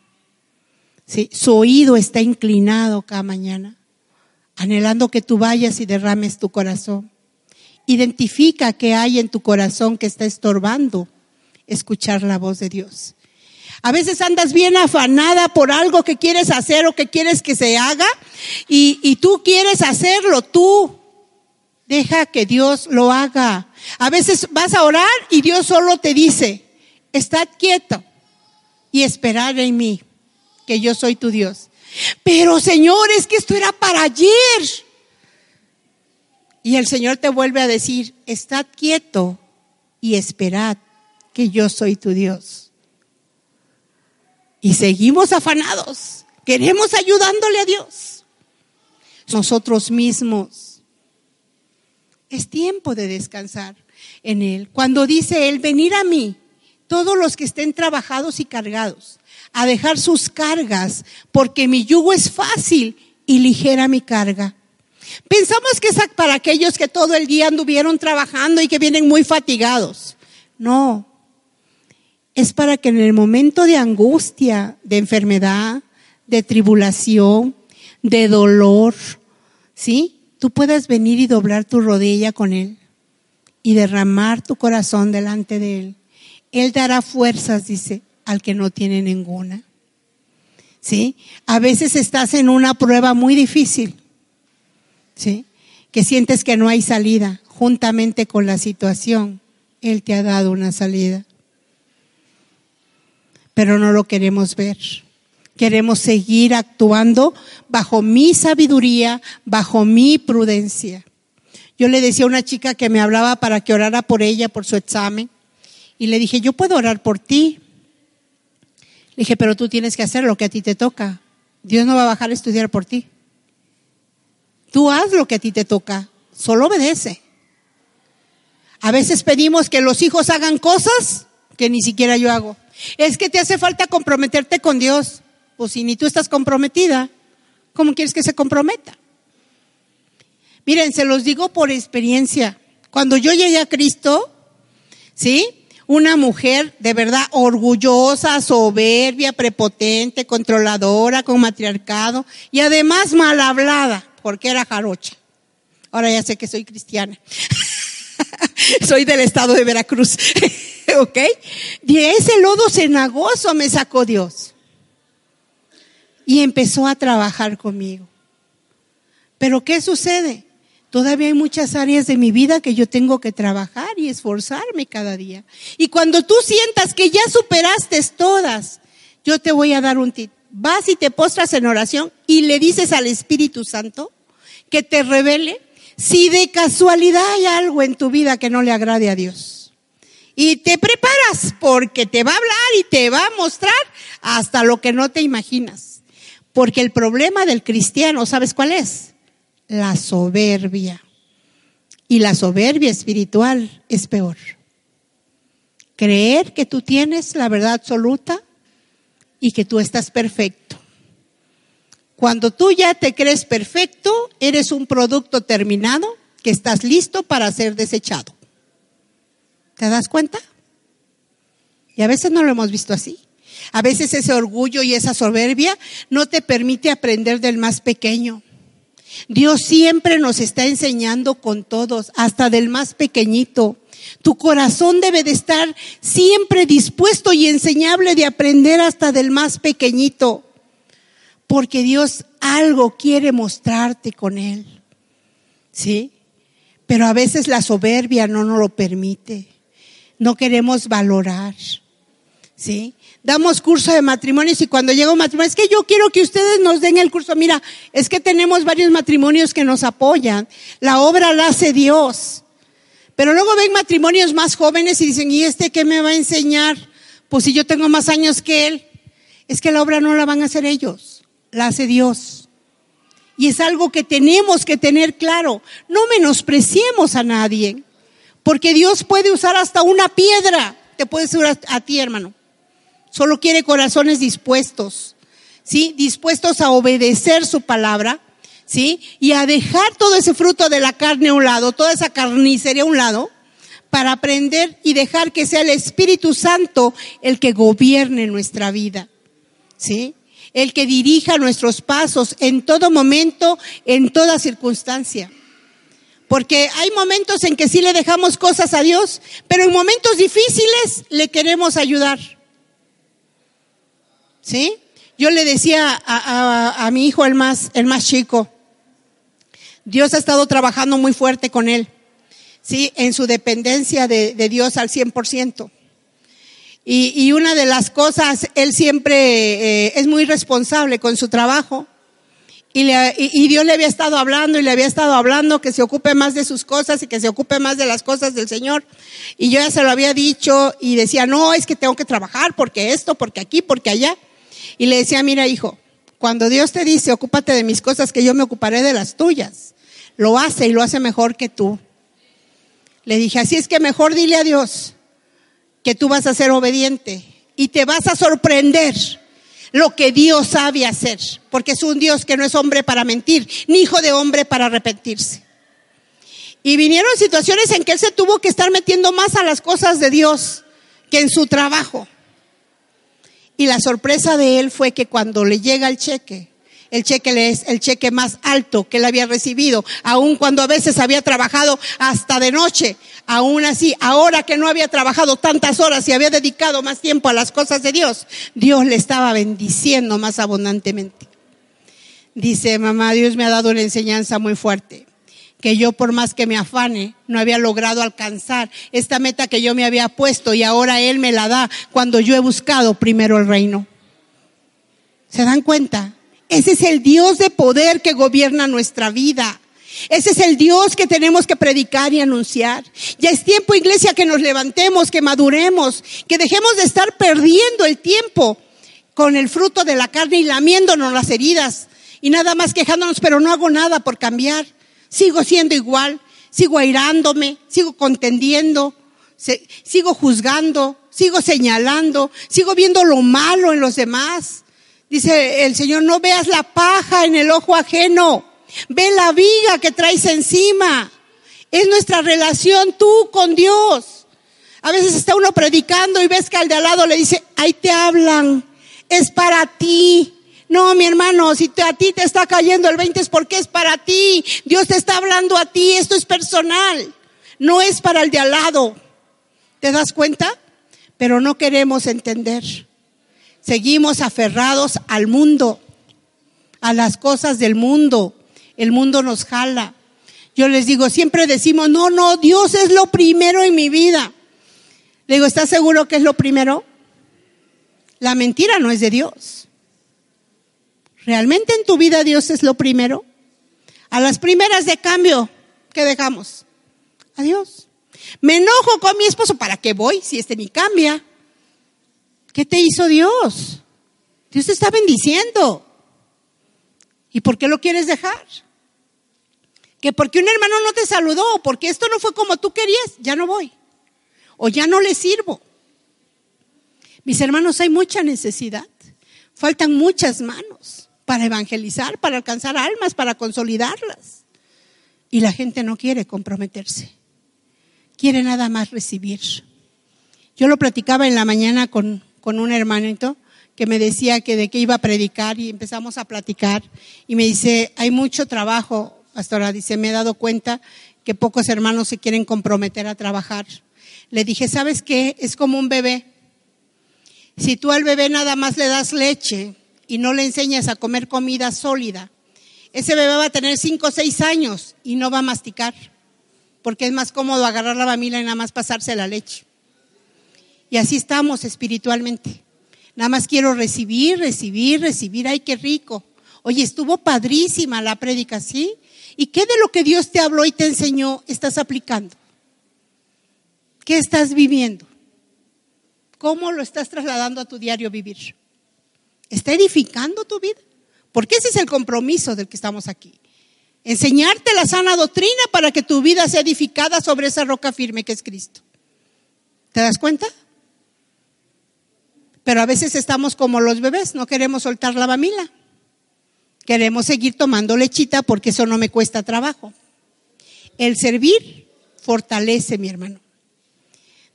Su oído está inclinado cada mañana, anhelando que tú vayas y derrames tu corazón. Identifica qué hay en tu corazón que está estorbando escuchar la voz de Dios. A veces andas bien afanada por algo que quieres hacer o que quieres que se haga y tú quieres hacerlo, tú. Deja que Dios lo haga. A veces vas a orar y Dios solo te dice, estad quieto y esperad en mí, que yo soy tu Dios. Pero Señor, es que esto era para ayer. Y el Señor te vuelve a decir, estad quieto y esperad que yo soy tu Dios. Y seguimos afanados. Queremos ayudándole a Dios. Nosotros mismos. Es tiempo de descansar en Él. Cuando dice Él, venir a mí, todos los que estén trabajados y cargados, a dejar sus cargas, porque mi yugo es fácil y ligera mi carga. Pensamos que es para aquellos que todo el día anduvieron trabajando y que vienen muy fatigados. No, es para que en el momento de angustia, de enfermedad, de tribulación, de dolor, ¿sí? Tú puedas venir y doblar tu rodilla con Él y derramar tu corazón delante de Él. Él dará fuerzas, dice, al que no tiene ninguna. ¿Sí? A veces estás en una prueba muy difícil, ¿sí? Que sientes que no hay salida, juntamente con la situación. Él te ha dado una salida pero no lo queremos ver. Queremos seguir actuando bajo mi sabiduría, bajo mi prudencia. Yo le decía a una chica que me hablaba para que orara por ella, por su examen, y le dije, yo puedo orar por ti. Le dije, pero tú tienes que hacer lo que a ti te toca. Dios no va a bajar a estudiar por ti. Tú haz lo que a ti te toca, solo obedece. A veces pedimos que los hijos hagan cosas que ni siquiera yo hago. Es que te hace falta comprometerte con Dios. Pues si ni tú estás comprometida, ¿cómo quieres que se comprometa? Miren, se los digo por experiencia. Cuando yo llegué a Cristo, ¿sí? Una mujer de verdad orgullosa, soberbia, prepotente, controladora, con matriarcado y además mal hablada, porque era jarocha. Ahora ya sé que soy cristiana. soy del estado de Veracruz. ¿ok? De ese lodo cenagoso me sacó Dios. Y empezó a trabajar conmigo. Pero ¿qué sucede? Todavía hay muchas áreas de mi vida que yo tengo que trabajar y esforzarme cada día. Y cuando tú sientas que ya superaste todas, yo te voy a dar un tip. Vas y te postras en oración y le dices al Espíritu Santo que te revele si de casualidad hay algo en tu vida que no le agrade a Dios y te preparas porque te va a hablar y te va a mostrar hasta lo que no te imaginas. Porque el problema del cristiano, ¿sabes cuál es? La soberbia. Y la soberbia espiritual es peor. Creer que tú tienes la verdad absoluta y que tú estás perfecto. Cuando tú ya te crees perfecto, eres un producto terminado que estás listo para ser desechado. ¿Te das cuenta? Y a veces no lo hemos visto así. A veces ese orgullo y esa soberbia no te permite aprender del más pequeño. Dios siempre nos está enseñando con todos, hasta del más pequeñito. Tu corazón debe de estar siempre dispuesto y enseñable de aprender hasta del más pequeñito. Porque Dios algo quiere mostrarte con Él. ¿Sí? Pero a veces la soberbia no nos lo permite no queremos valorar. ¿Sí? Damos curso de matrimonios y cuando llega un matrimonio, es que yo quiero que ustedes nos den el curso. Mira, es que tenemos varios matrimonios que nos apoyan. La obra la hace Dios. Pero luego ven matrimonios más jóvenes y dicen, ¿y este qué me va a enseñar? Pues si yo tengo más años que él. Es que la obra no la van a hacer ellos, la hace Dios. Y es algo que tenemos que tener claro. No menospreciemos a nadie, porque Dios puede usar hasta una piedra, te puede usar a ti, hermano. Solo quiere corazones dispuestos, ¿sí? Dispuestos a obedecer su palabra, ¿sí? Y a dejar todo ese fruto de la carne a un lado, toda esa carnicería a un lado, para aprender y dejar que sea el Espíritu Santo el que gobierne nuestra vida, ¿sí? El que dirija nuestros pasos en todo momento, en toda circunstancia. Porque hay momentos en que sí le dejamos cosas a Dios, pero en momentos difíciles le queremos ayudar. ¿Sí? Yo le decía a, mi hijo, el más, el más chico, Dios ha estado trabajando muy fuerte con él, ¿sí? En su dependencia de, Dios al 100%. Y, y una de las cosas, él siempre eh, es muy responsable con su trabajo. Y, le, y, Dios le había estado hablando y le había estado hablando que se ocupe más de sus cosas y que se ocupe más de las cosas del Señor. Y yo ya se lo había dicho y decía, no, es que tengo que trabajar porque esto, porque aquí, porque allá. Y le decía, mira hijo, cuando Dios te dice, ocúpate de mis cosas, que yo me ocuparé de las tuyas, lo hace y lo hace mejor que tú. Le dije, así es que mejor dile a Dios que tú vas a ser obediente y te vas a sorprender lo que Dios sabe hacer, porque es un Dios que no es hombre para mentir, ni hijo de hombre para arrepentirse. Y vinieron situaciones en que él se tuvo que estar metiendo más a las cosas de Dios que en su trabajo. Y la sorpresa de él fue que cuando le llega el cheque, el cheque es el cheque más alto que él había recibido, aun cuando a veces había trabajado hasta de noche, aún así, ahora que no había trabajado tantas horas y había dedicado más tiempo a las cosas de Dios, Dios le estaba bendiciendo más abundantemente. Dice, mamá, Dios me ha dado una enseñanza muy fuerte que yo por más que me afane no había logrado alcanzar esta meta que yo me había puesto y ahora Él me la da cuando yo he buscado primero el reino. ¿Se dan cuenta? Ese es el Dios de poder que gobierna nuestra vida. Ese es el Dios que tenemos que predicar y anunciar. Ya es tiempo, iglesia, que nos levantemos, que maduremos, que dejemos de estar perdiendo el tiempo con el fruto de la carne y lamiéndonos las heridas y nada más quejándonos, pero no hago nada por cambiar sigo siendo igual, sigo airándome, sigo contendiendo, sigo juzgando, sigo señalando, sigo viendo lo malo en los demás. Dice el Señor, no veas la paja en el ojo ajeno, ve la viga que traes encima. Es nuestra relación tú con Dios. A veces está uno predicando y ves que al de al lado le dice, ahí te hablan, es para ti. No, mi hermano, si a ti te está cayendo el 20 es porque es para ti. Dios te está hablando a ti, esto es personal. No es para el de al lado. ¿Te das cuenta? Pero no queremos entender. Seguimos aferrados al mundo, a las cosas del mundo. El mundo nos jala. Yo les digo, siempre decimos, no, no, Dios es lo primero en mi vida. Le digo, ¿estás seguro que es lo primero? La mentira no es de Dios. ¿Realmente en tu vida Dios es lo primero? A las primeras de cambio, ¿qué dejamos? Adiós. Me enojo con mi esposo, ¿para qué voy si este ni cambia? ¿Qué te hizo Dios? Dios te está bendiciendo. ¿Y por qué lo quieres dejar? Que porque un hermano no te saludó, porque esto no fue como tú querías, ya no voy. O ya no le sirvo. Mis hermanos, hay mucha necesidad. Faltan muchas manos para evangelizar, para alcanzar almas, para consolidarlas. Y la gente no quiere comprometerse, quiere nada más recibir. Yo lo platicaba en la mañana con, con un hermanito que me decía que de qué iba a predicar y empezamos a platicar y me dice, hay mucho trabajo, pastora, dice, me he dado cuenta que pocos hermanos se quieren comprometer a trabajar. Le dije, ¿sabes qué? Es como un bebé. Si tú al bebé nada más le das leche, y no le enseñas a comer comida sólida, ese bebé va a tener 5 o 6 años y no va a masticar, porque es más cómodo agarrar la familia y nada más pasarse la leche. Y así estamos espiritualmente. Nada más quiero recibir, recibir, recibir. Ay, qué rico. Oye, estuvo padrísima la prédica, ¿sí? ¿Y qué de lo que Dios te habló y te enseñó estás aplicando? ¿Qué estás viviendo? ¿Cómo lo estás trasladando a tu diario vivir? ¿Está edificando tu vida? Porque ese es el compromiso del que estamos aquí. Enseñarte la sana doctrina para que tu vida sea edificada sobre esa roca firme que es Cristo. ¿Te das cuenta? Pero a veces estamos como los bebés, no queremos soltar la mamila. Queremos seguir tomando lechita porque eso no me cuesta trabajo. El servir fortalece, mi hermano.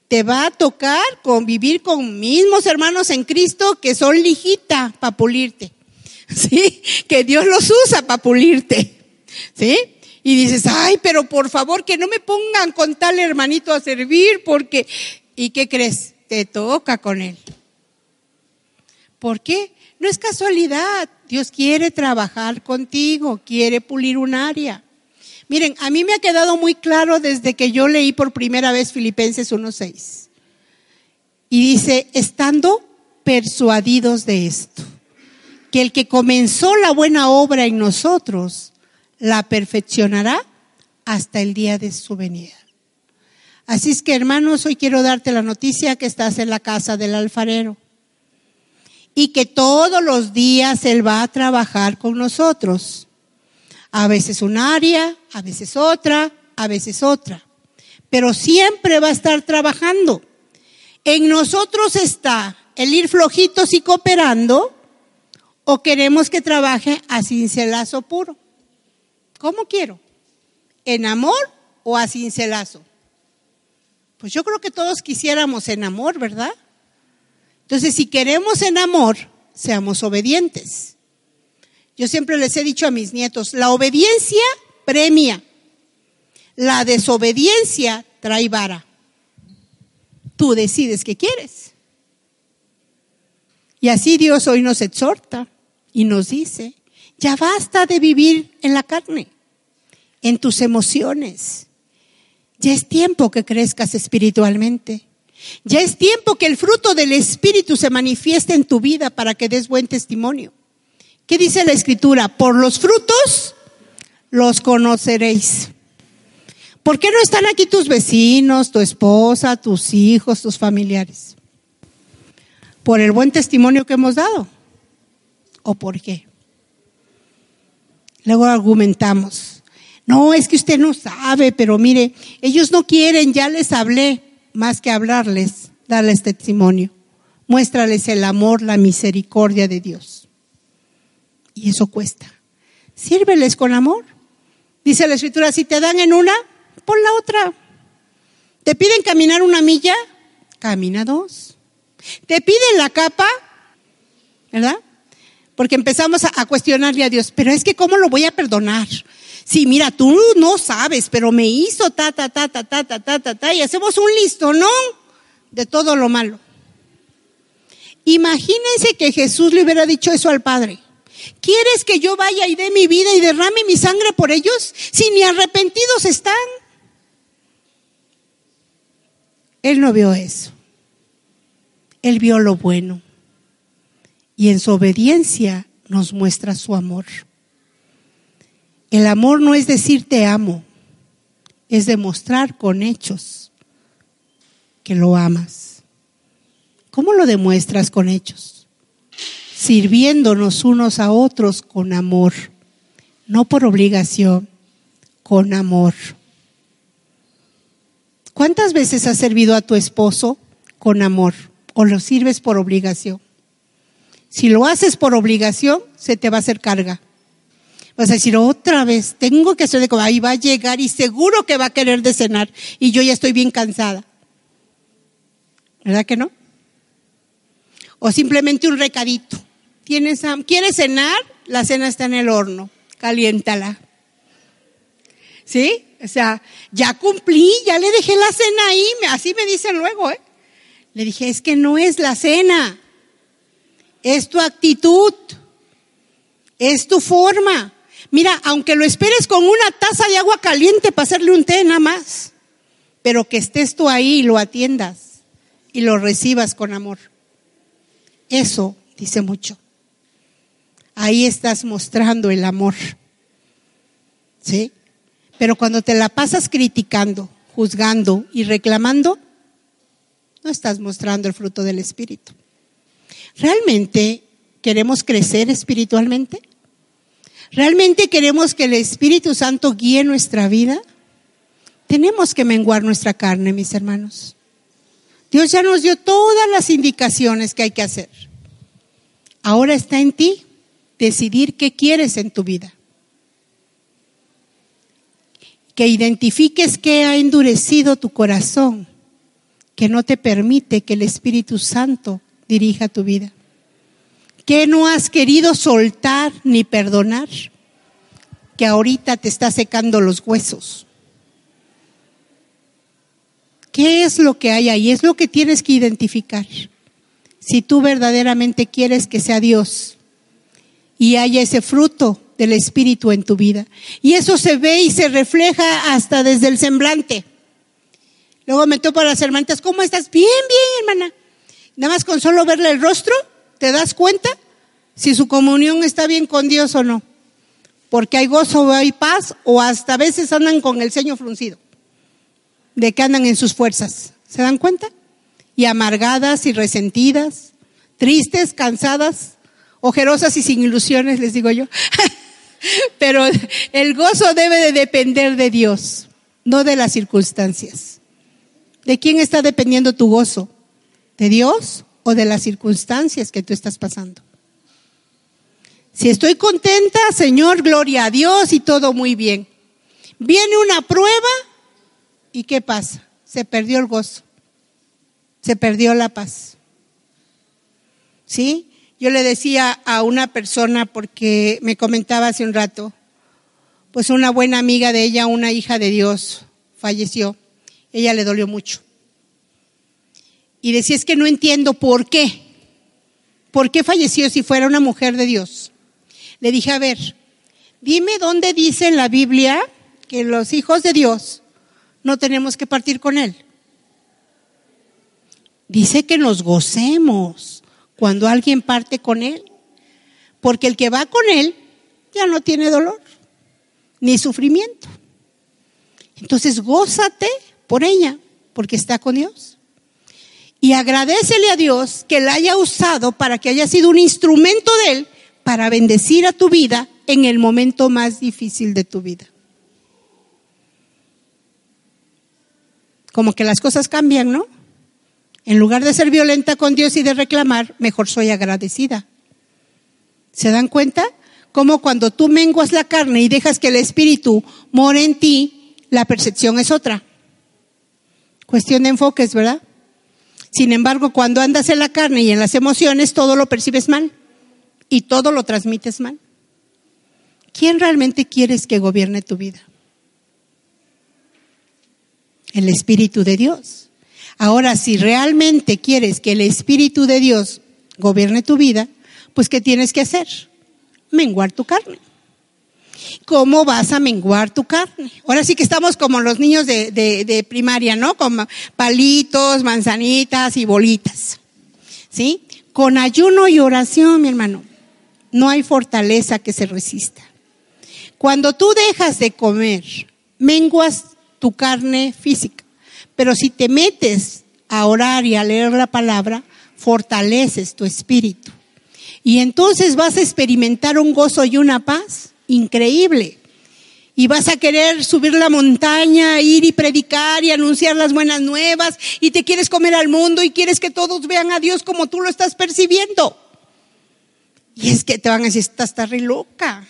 Te va a tocar convivir con mismos hermanos en Cristo que son lijita para pulirte. ¿Sí? Que Dios los usa para pulirte. ¿Sí? Y dices, ay, pero por favor que no me pongan con tal hermanito a servir porque, ¿y qué crees? Te toca con él. ¿Por qué? No es casualidad. Dios quiere trabajar contigo, quiere pulir un área. Miren, a mí me ha quedado muy claro desde que yo leí por primera vez Filipenses 1.6. Y dice, estando persuadidos de esto, que el que comenzó la buena obra en nosotros, la perfeccionará hasta el día de su venida. Así es que hermanos, hoy quiero darte la noticia que estás en la casa del alfarero y que todos los días Él va a trabajar con nosotros. A veces un área, a veces otra, a veces otra. Pero siempre va a estar trabajando. En nosotros está el ir flojitos y cooperando o queremos que trabaje a cincelazo puro. ¿Cómo quiero? ¿En amor o a cincelazo? Pues yo creo que todos quisiéramos en amor, ¿verdad? Entonces, si queremos en amor, seamos obedientes. Yo siempre les he dicho a mis nietos, la obediencia premia, la desobediencia trae vara. Tú decides qué quieres. Y así Dios hoy nos exhorta y nos dice, ya basta de vivir en la carne, en tus emociones. Ya es tiempo que crezcas espiritualmente. Ya es tiempo que el fruto del Espíritu se manifieste en tu vida para que des buen testimonio. ¿Qué dice la Escritura? Por los frutos los conoceréis. ¿Por qué no están aquí tus vecinos, tu esposa, tus hijos, tus familiares? ¿Por el buen testimonio que hemos dado? ¿O por qué? Luego argumentamos. No, es que usted no sabe, pero mire, ellos no quieren, ya les hablé más que hablarles, darles testimonio. Muéstrales el amor, la misericordia de Dios. Y eso cuesta. Sírveles con amor. Dice la escritura, si te dan en una, pon la otra. Te piden caminar una milla, camina dos. Te piden la capa, ¿verdad? Porque empezamos a, cuestionarle a Dios, pero es que ¿cómo lo voy a perdonar? Sí, mira, tú no sabes, pero me hizo ta, ta, ta, ta, ta, ta, ta, ta, ta, y hacemos un listo, ¿no? De todo lo malo. Imagínense que Jesús le hubiera dicho eso al Padre. ¿Quieres que yo vaya y dé mi vida y derrame mi sangre por ellos? Si ni arrepentidos están. Él no vio eso. Él vio lo bueno. Y en su obediencia nos muestra su amor. El amor no es decir te amo, es demostrar con hechos que lo amas. ¿Cómo lo demuestras con hechos? Sirviéndonos unos a otros con amor, no por obligación, con amor. ¿Cuántas veces has servido a tu esposo con amor o lo sirves por obligación? Si lo haces por obligación, se te va a hacer carga. Vas a decir, otra vez, tengo que hacer de comer. Ahí va a llegar y seguro que va a querer de cenar. Y yo ya estoy bien cansada. ¿Verdad que no? O simplemente un recadito. ¿Tienes, ¿Quieres cenar? La cena está en el horno. Caliéntala. ¿Sí? O sea, ya cumplí, ya le dejé la cena ahí. Así me dicen luego, ¿eh? Le dije, es que no es la cena. Es tu actitud. Es tu forma. Mira, aunque lo esperes con una taza de agua caliente para hacerle un té nada más, pero que estés tú ahí y lo atiendas y lo recibas con amor. Eso dice mucho. Ahí estás mostrando el amor. ¿Sí? Pero cuando te la pasas criticando, juzgando y reclamando, no estás mostrando el fruto del Espíritu. ¿Realmente queremos crecer espiritualmente? ¿Realmente queremos que el Espíritu Santo guíe nuestra vida? Tenemos que menguar nuestra carne, mis hermanos. Dios ya nos dio todas las indicaciones que hay que hacer. Ahora está en ti decidir qué quieres en tu vida. Que identifiques qué ha endurecido tu corazón, que no te permite que el Espíritu Santo dirija tu vida. ¿Qué no has querido soltar ni perdonar? Que ahorita te está secando los huesos. ¿Qué es lo que hay ahí? Es lo que tienes que identificar. Si tú verdaderamente quieres que sea Dios y haya ese fruto del Espíritu en tu vida. Y eso se ve y se refleja hasta desde el semblante. Luego me topo a las hermanitas, ¿cómo estás? Bien, bien, hermana. Nada más con solo verle el rostro, te das cuenta si su comunión está bien con Dios o no. Porque hay gozo o hay paz, o hasta a veces andan con el ceño fruncido, de que andan en sus fuerzas. ¿Se dan cuenta? Y amargadas y resentidas, tristes, cansadas, ojerosas y sin ilusiones, les digo yo. Pero el gozo debe de depender de Dios, no de las circunstancias. ¿De quién está dependiendo tu gozo? ¿De Dios o de las circunstancias que tú estás pasando? Si estoy contenta, Señor, gloria a Dios y todo muy bien. Viene una prueba y ¿qué pasa? Se perdió el gozo. Se perdió la paz. ¿Sí? Yo le decía a una persona porque me comentaba hace un rato, pues una buena amiga de ella, una hija de Dios, falleció. Ella le dolió mucho. Y decía, es que no entiendo por qué. ¿Por qué falleció si fuera una mujer de Dios? Le dije, a ver, dime dónde dice en la Biblia que los hijos de Dios no tenemos que partir con Él. Dice que nos gocemos cuando alguien parte con Él, porque el que va con Él ya no tiene dolor ni sufrimiento. Entonces, gózate por ella, porque está con Dios. Y agradecele a Dios que la haya usado para que haya sido un instrumento de Él para bendecir a tu vida en el momento más difícil de tu vida. Como que las cosas cambian, ¿no? En lugar de ser violenta con Dios y de reclamar, mejor soy agradecida. ¿Se dan cuenta? Como cuando tú menguas la carne y dejas que el Espíritu more en ti, la percepción es otra. Cuestión de enfoques, ¿verdad? Sin embargo, cuando andas en la carne y en las emociones, todo lo percibes mal y todo lo transmites mal. ¿Quién realmente quieres que gobierne tu vida? El Espíritu de Dios. Ahora, si realmente quieres que el Espíritu de Dios gobierne tu vida, pues ¿qué tienes que hacer? Menguar tu carne. ¿Cómo vas a menguar tu carne? Ahora sí que estamos como los niños de, de, primaria, ¿no? Con palitos, manzanitas y bolitas. ¿Sí? Con ayuno y oración, mi hermano, no hay fortaleza que se resista. Cuando tú dejas de comer, menguas tu carne física. Pero si te metes a orar y a leer la palabra, fortaleces tu espíritu. Y entonces vas a experimentar un gozo y una paz increíble. Y vas a querer subir la montaña, ir y predicar y anunciar las buenas nuevas. Y te quieres comer al mundo y quieres que todos vean a Dios como tú lo estás percibiendo. Y es que te van a decir, estás, estás re loca.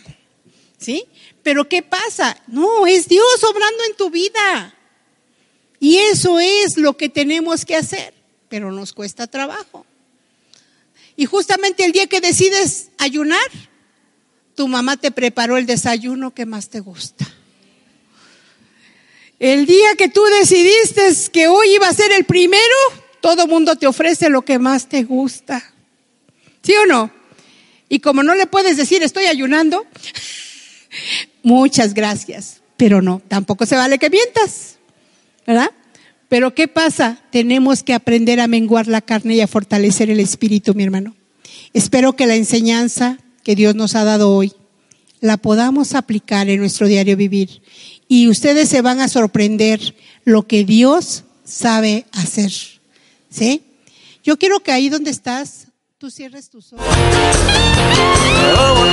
¿Sí? Pero ¿qué pasa? No, es Dios obrando en tu vida. Y eso es lo que tenemos que hacer, pero nos cuesta trabajo. Y justamente el día que decides ayunar, tu mamá te preparó el desayuno que más te gusta. El día que tú decidiste que hoy iba a ser el primero, todo mundo te ofrece lo que más te gusta. ¿Sí o no? Y como no le puedes decir estoy ayunando, muchas gracias, pero no, tampoco se vale que mientas. ¿Verdad? Pero ¿qué pasa? Tenemos que aprender a menguar la carne y a fortalecer el espíritu, mi hermano. Espero que la enseñanza que Dios nos ha dado hoy la podamos aplicar en nuestro diario vivir. Y ustedes se van a sorprender lo que Dios sabe hacer. ¿Sí? Yo quiero que ahí donde estás, tú cierres tus ojos. Oh,